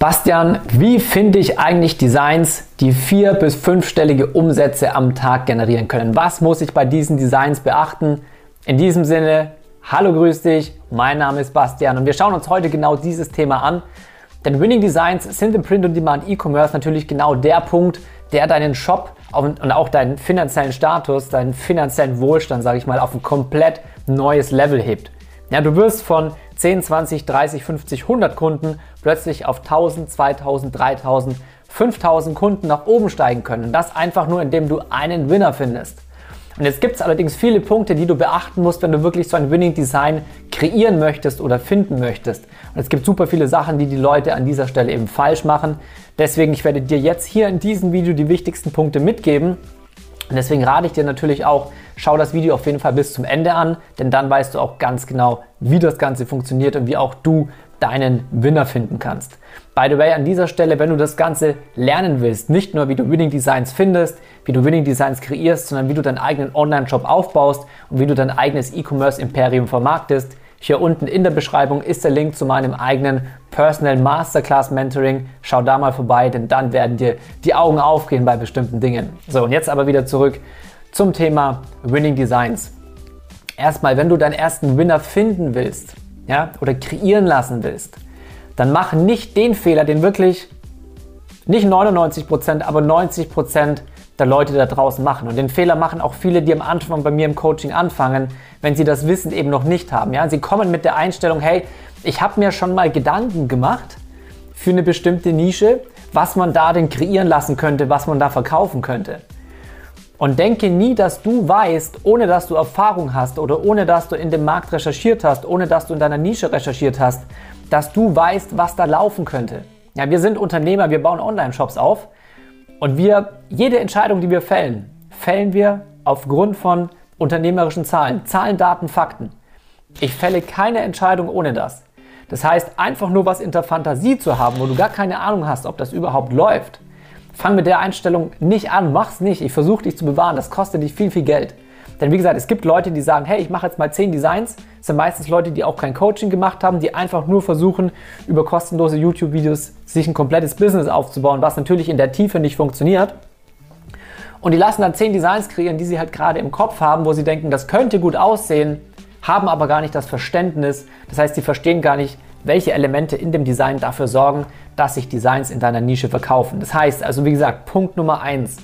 Bastian, wie finde ich eigentlich Designs, die vier- bis fünfstellige Umsätze am Tag generieren können? Was muss ich bei diesen Designs beachten? In diesem Sinne, hallo, grüß dich, mein Name ist Bastian und wir schauen uns heute genau dieses Thema an. Denn Winning Designs sind im Print-on-Demand E-Commerce natürlich genau der Punkt, der deinen Shop und auch deinen finanziellen Status, deinen finanziellen Wohlstand, sage ich mal, auf ein komplett neues Level hebt. Ja, du wirst von 10, 20, 30, 50, 100 Kunden plötzlich auf 1000, 2000, 3000, 5000 Kunden nach oben steigen können. Und das einfach nur, indem du einen Winner findest. Und jetzt gibt es allerdings viele Punkte, die du beachten musst, wenn du wirklich so ein Winning Design kreieren möchtest oder finden möchtest. Und es gibt super viele Sachen, die die Leute an dieser Stelle eben falsch machen. Deswegen, ich werde dir jetzt hier in diesem Video die wichtigsten Punkte mitgeben. Und deswegen rate ich dir natürlich auch, schau das Video auf jeden Fall bis zum Ende an, denn dann weißt du auch ganz genau, wie das Ganze funktioniert und wie auch du deinen Winner finden kannst. By the way, an dieser Stelle, wenn du das Ganze lernen willst, nicht nur wie du Winning Designs findest, wie du Winning Designs kreierst, sondern wie du deinen eigenen Online-Shop aufbaust und wie du dein eigenes E-Commerce-Imperium vermarktest, hier unten in der Beschreibung ist der Link zu meinem eigenen Personal Masterclass Mentoring. Schau da mal vorbei, denn dann werden dir die Augen aufgehen bei bestimmten Dingen. So, und jetzt aber wieder zurück zum Thema Winning Designs. Erstmal, wenn du deinen ersten Winner finden willst, ja, oder kreieren lassen willst, dann mach nicht den Fehler, den wirklich nicht 99%, aber 90% der Leute da draußen machen. Und den Fehler machen auch viele, die am Anfang bei mir im Coaching anfangen, wenn sie das Wissen eben noch nicht haben. Ja? Sie kommen mit der Einstellung, hey, ich habe mir schon mal Gedanken gemacht für eine bestimmte Nische, was man da denn kreieren lassen könnte, was man da verkaufen könnte. Und denke nie, dass du weißt, ohne dass du Erfahrung hast oder ohne dass du in dem Markt recherchiert hast, ohne dass du in deiner Nische recherchiert hast, dass du weißt, was da laufen könnte. Ja, wir sind Unternehmer, wir bauen Online-Shops auf und wir, jede Entscheidung, die wir fällen, fällen wir aufgrund von unternehmerischen Zahlen. Zahlen, Daten, Fakten. Ich fälle keine Entscheidung ohne das. Das heißt, einfach nur was in der Fantasie zu haben, wo du gar keine Ahnung hast, ob das überhaupt läuft, Fang mit der Einstellung nicht an, mach's nicht. Ich versuche dich zu bewahren. Das kostet dich viel, viel Geld. Denn wie gesagt, es gibt Leute, die sagen, hey, ich mache jetzt mal 10 Designs. Das sind meistens Leute, die auch kein Coaching gemacht haben, die einfach nur versuchen, über kostenlose YouTube-Videos sich ein komplettes Business aufzubauen, was natürlich in der Tiefe nicht funktioniert. Und die lassen dann 10 Designs kreieren, die sie halt gerade im Kopf haben, wo sie denken, das könnte gut aussehen, haben aber gar nicht das Verständnis. Das heißt, sie verstehen gar nicht, welche Elemente in dem Design dafür sorgen, dass sich Designs in deiner Nische verkaufen. Das heißt also, wie gesagt, Punkt Nummer eins: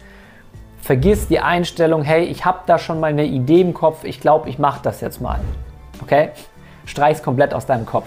Vergiss die Einstellung, hey, ich habe da schon mal eine Idee im Kopf, ich glaube, ich mache das jetzt mal. Okay? Streich es komplett aus deinem Kopf.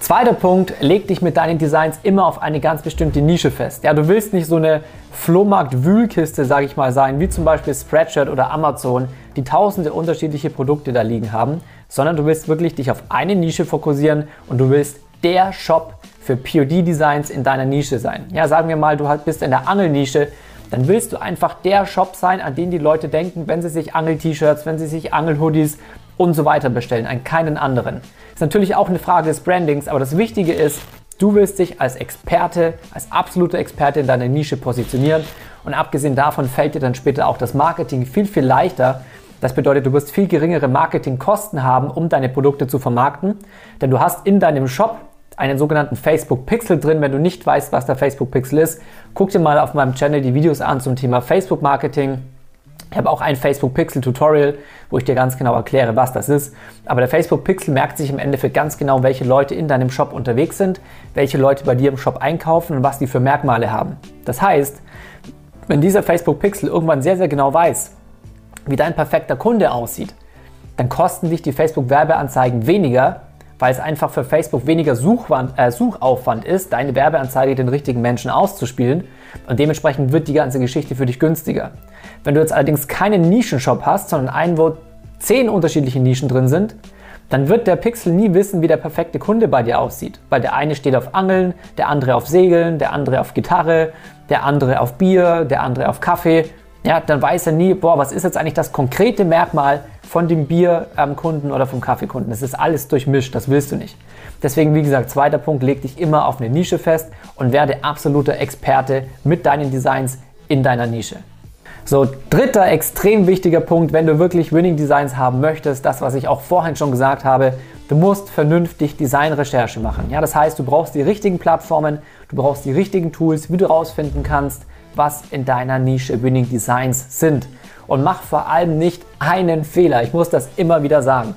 Zweiter Punkt, leg dich mit deinen Designs immer auf eine ganz bestimmte Nische fest. Ja, du willst nicht so eine Flohmarkt-Wühlkiste, sage ich mal, sein, wie zum Beispiel Spreadshirt oder Amazon, die tausende unterschiedliche Produkte da liegen haben, sondern du willst wirklich dich auf eine Nische fokussieren und du willst der Shop für POD-Designs in deiner Nische sein. Ja, sagen wir mal, du bist in der Angelnische, dann willst du einfach der Shop sein, an den die Leute denken, wenn sie sich Angel-T-Shirts, wenn sie sich Angel-Hoodies und so weiter bestellen, an keinen anderen. Ist natürlich auch eine Frage des Brandings, aber das Wichtige ist, du willst dich als Experte, als absoluter Experte in deiner Nische positionieren und abgesehen davon fällt dir dann später auch das Marketing viel, viel leichter, das bedeutet, du wirst viel geringere Marketingkosten haben, um deine Produkte zu vermarkten, denn du hast in deinem Shop einen sogenannten Facebook Pixel drin. Wenn du nicht weißt, was der Facebook Pixel ist, guck dir mal auf meinem Channel die Videos an zum Thema Facebook Marketing. Ich habe auch ein Facebook Pixel Tutorial, wo ich dir ganz genau erkläre, was das ist. Aber der Facebook Pixel merkt sich im Endeffekt ganz genau, welche Leute in deinem Shop unterwegs sind, welche Leute bei dir im Shop einkaufen und was die für Merkmale haben. Das heißt, wenn dieser Facebook Pixel irgendwann sehr, sehr genau weiß, wie dein perfekter Kunde aussieht, dann kosten dich die Facebook-Werbeanzeigen weniger, weil es einfach für Facebook weniger Suchwand, äh, Suchaufwand ist, deine Werbeanzeige den richtigen Menschen auszuspielen und dementsprechend wird die ganze Geschichte für dich günstiger. Wenn du jetzt allerdings keinen Nischenshop hast, sondern einen, wo zehn unterschiedliche Nischen drin sind, dann wird der Pixel nie wissen, wie der perfekte Kunde bei dir aussieht. Weil der eine steht auf Angeln, der andere auf Segeln, der andere auf Gitarre, der andere auf Bier, der andere auf Kaffee ja, dann weiß er nie, boah, was ist jetzt eigentlich das konkrete Merkmal von dem Bierkunden oder vom Kaffeekunden. Das ist alles durchmischt, das willst du nicht. Deswegen, wie gesagt, zweiter Punkt, leg dich immer auf eine Nische fest und werde absoluter Experte mit deinen Designs in deiner Nische. So, dritter extrem wichtiger Punkt, wenn du wirklich Winning Designs haben möchtest, das, was ich auch vorhin schon gesagt habe, Du musst vernünftig Designrecherche machen. Ja, das heißt, du brauchst die richtigen Plattformen, du brauchst die richtigen Tools, wie du herausfinden kannst, was in deiner Nische Winning Designs sind. Und mach vor allem nicht einen Fehler. Ich muss das immer wieder sagen.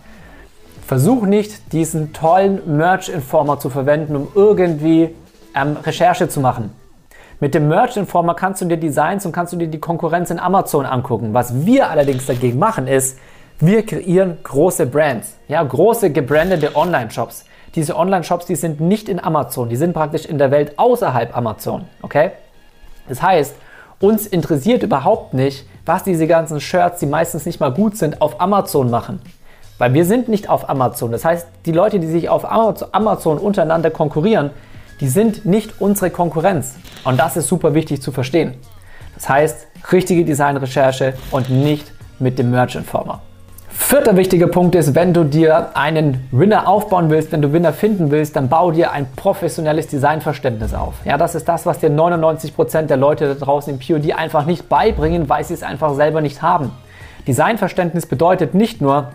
Versuch nicht, diesen tollen Merch Informer zu verwenden, um irgendwie ähm, Recherche zu machen. Mit dem Merch Informer kannst du dir Designs und kannst du dir die Konkurrenz in Amazon angucken. Was wir allerdings dagegen machen ist, wir kreieren große Brands, ja, große gebrandete Online-Shops. Diese Online-Shops, die sind nicht in Amazon, die sind praktisch in der Welt außerhalb Amazon, okay? Das heißt, uns interessiert überhaupt nicht, was diese ganzen Shirts, die meistens nicht mal gut sind, auf Amazon machen. Weil wir sind nicht auf Amazon. Das heißt, die Leute, die sich auf Amazon untereinander konkurrieren, die sind nicht unsere Konkurrenz. Und das ist super wichtig zu verstehen. Das heißt, richtige Designrecherche und nicht mit dem Merch Informer. Vierter wichtiger Punkt ist, wenn du dir einen Winner aufbauen willst, wenn du Winner finden willst, dann bau dir ein professionelles Designverständnis auf. Ja, das ist das, was dir 99% der Leute da draußen im POD einfach nicht beibringen, weil sie es einfach selber nicht haben. Designverständnis bedeutet nicht nur,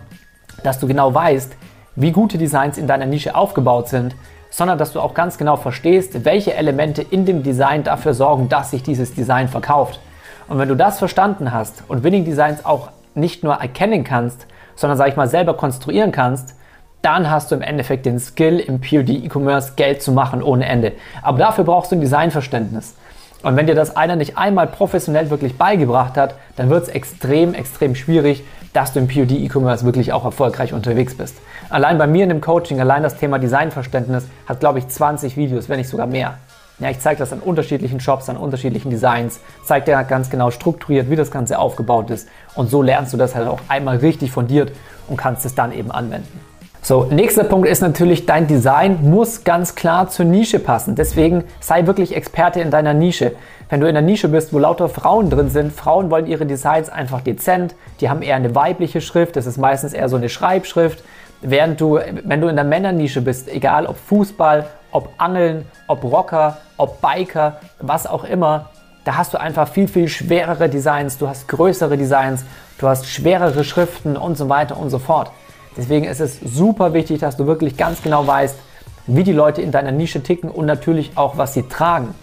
dass du genau weißt, wie gute Designs in deiner Nische aufgebaut sind, sondern dass du auch ganz genau verstehst, welche Elemente in dem Design dafür sorgen, dass sich dieses Design verkauft. Und wenn du das verstanden hast und Winning Designs auch nicht nur erkennen kannst, sondern sag ich mal selber konstruieren kannst, dann hast du im Endeffekt den Skill im POD E-Commerce Geld zu machen ohne Ende. Aber dafür brauchst du ein Designverständnis. Und wenn dir das einer nicht einmal professionell wirklich beigebracht hat, dann wird es extrem, extrem schwierig, dass du im POD E-Commerce wirklich auch erfolgreich unterwegs bist. Allein bei mir in dem Coaching, allein das Thema Designverständnis hat, glaube ich, 20 Videos, wenn nicht sogar mehr. Ja, ich zeige das an unterschiedlichen Shops, an unterschiedlichen Designs, zeige dir ganz genau strukturiert, wie das Ganze aufgebaut ist. Und so lernst du das halt auch einmal richtig fundiert und kannst es dann eben anwenden. So, nächster Punkt ist natürlich, dein Design muss ganz klar zur Nische passen. Deswegen sei wirklich Experte in deiner Nische. Wenn du in einer Nische bist, wo lauter Frauen drin sind, Frauen wollen ihre Designs einfach dezent, die haben eher eine weibliche Schrift, das ist meistens eher so eine Schreibschrift. Während du, wenn du in der Männernische bist, egal ob Fußball, ob Angeln, ob Rocker, ob Biker, was auch immer, da hast du einfach viel, viel schwerere Designs, du hast größere Designs, du hast schwerere Schriften und so weiter und so fort. Deswegen ist es super wichtig, dass du wirklich ganz genau weißt, wie die Leute in deiner Nische ticken und natürlich auch, was sie tragen.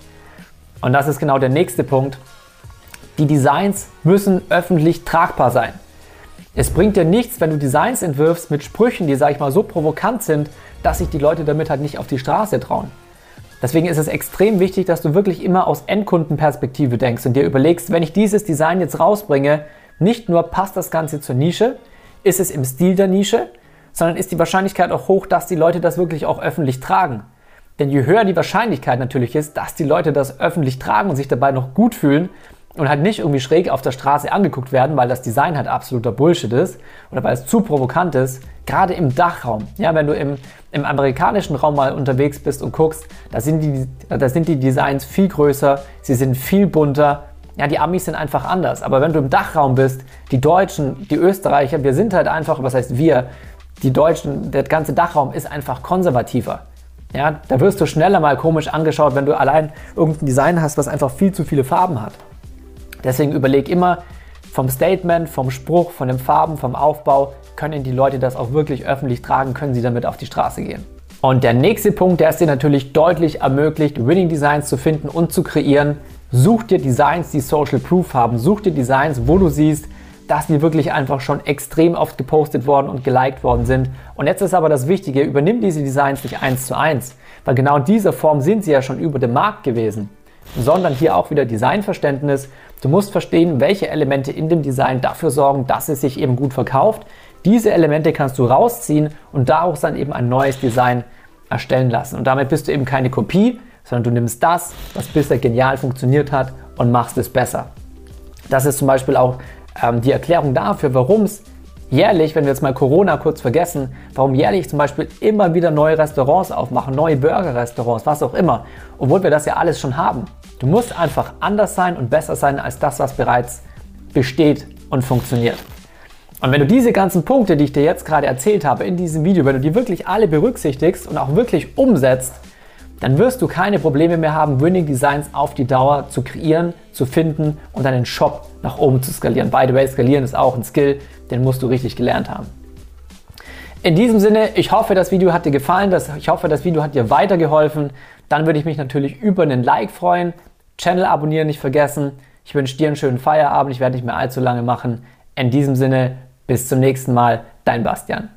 Und das ist genau der nächste Punkt. Die Designs müssen öffentlich tragbar sein. Es bringt dir nichts, wenn du Designs entwirfst mit Sprüchen, die, sag ich mal, so provokant sind, dass sich die Leute damit halt nicht auf die Straße trauen. Deswegen ist es extrem wichtig, dass du wirklich immer aus Endkundenperspektive denkst und dir überlegst, wenn ich dieses Design jetzt rausbringe, nicht nur passt das Ganze zur Nische, ist es im Stil der Nische, sondern ist die Wahrscheinlichkeit auch hoch, dass die Leute das wirklich auch öffentlich tragen. Denn je höher die Wahrscheinlichkeit natürlich ist, dass die Leute das öffentlich tragen und sich dabei noch gut fühlen, und halt nicht irgendwie schräg auf der Straße angeguckt werden, weil das Design halt absoluter Bullshit ist oder weil es zu provokant ist, gerade im Dachraum. Ja, wenn du im, im amerikanischen Raum mal unterwegs bist und guckst, da sind, die, da sind die Designs viel größer, sie sind viel bunter. Ja, die Amis sind einfach anders. Aber wenn du im Dachraum bist, die Deutschen, die Österreicher, wir sind halt einfach, was heißt wir, die Deutschen, der ganze Dachraum ist einfach konservativer. Ja, da wirst du schneller mal komisch angeschaut, wenn du allein irgendein Design hast, was einfach viel zu viele Farben hat. Deswegen überleg immer vom Statement, vom Spruch, von den Farben, vom Aufbau, können die Leute das auch wirklich öffentlich tragen, können sie damit auf die Straße gehen. Und der nächste Punkt, der es dir natürlich deutlich ermöglicht, Winning Designs zu finden und zu kreieren, such dir Designs, die Social Proof haben. Such dir Designs, wo du siehst, dass die wirklich einfach schon extrem oft gepostet worden und geliked worden sind. Und jetzt ist aber das Wichtige, übernimm diese Designs nicht eins zu eins, weil genau in dieser Form sind sie ja schon über dem Markt gewesen sondern hier auch wieder Designverständnis. Du musst verstehen, welche Elemente in dem Design dafür sorgen, dass es sich eben gut verkauft. Diese Elemente kannst du rausziehen und daraus dann eben ein neues Design erstellen lassen. Und damit bist du eben keine Kopie, sondern du nimmst das, was bisher genial funktioniert hat und machst es besser. Das ist zum Beispiel auch ähm, die Erklärung dafür, warum es jährlich, wenn wir jetzt mal Corona kurz vergessen, warum jährlich zum Beispiel immer wieder neue Restaurants aufmachen, neue Burger-Restaurants, was auch immer, obwohl wir das ja alles schon haben. Du musst einfach anders sein und besser sein als das, was bereits besteht und funktioniert. Und wenn du diese ganzen Punkte, die ich dir jetzt gerade erzählt habe in diesem Video, wenn du die wirklich alle berücksichtigst und auch wirklich umsetzt, dann wirst du keine Probleme mehr haben, Winning Designs auf die Dauer zu kreieren, zu finden und deinen Shop nach oben zu skalieren. By the way, skalieren ist auch ein Skill, den musst du richtig gelernt haben. In diesem Sinne, ich hoffe, das Video hat dir gefallen, ich hoffe, das Video hat dir weitergeholfen. Dann würde ich mich natürlich über einen Like freuen. Channel abonnieren nicht vergessen. Ich wünsche dir einen schönen Feierabend. Ich werde nicht mehr allzu lange machen. In diesem Sinne, bis zum nächsten Mal. Dein Bastian.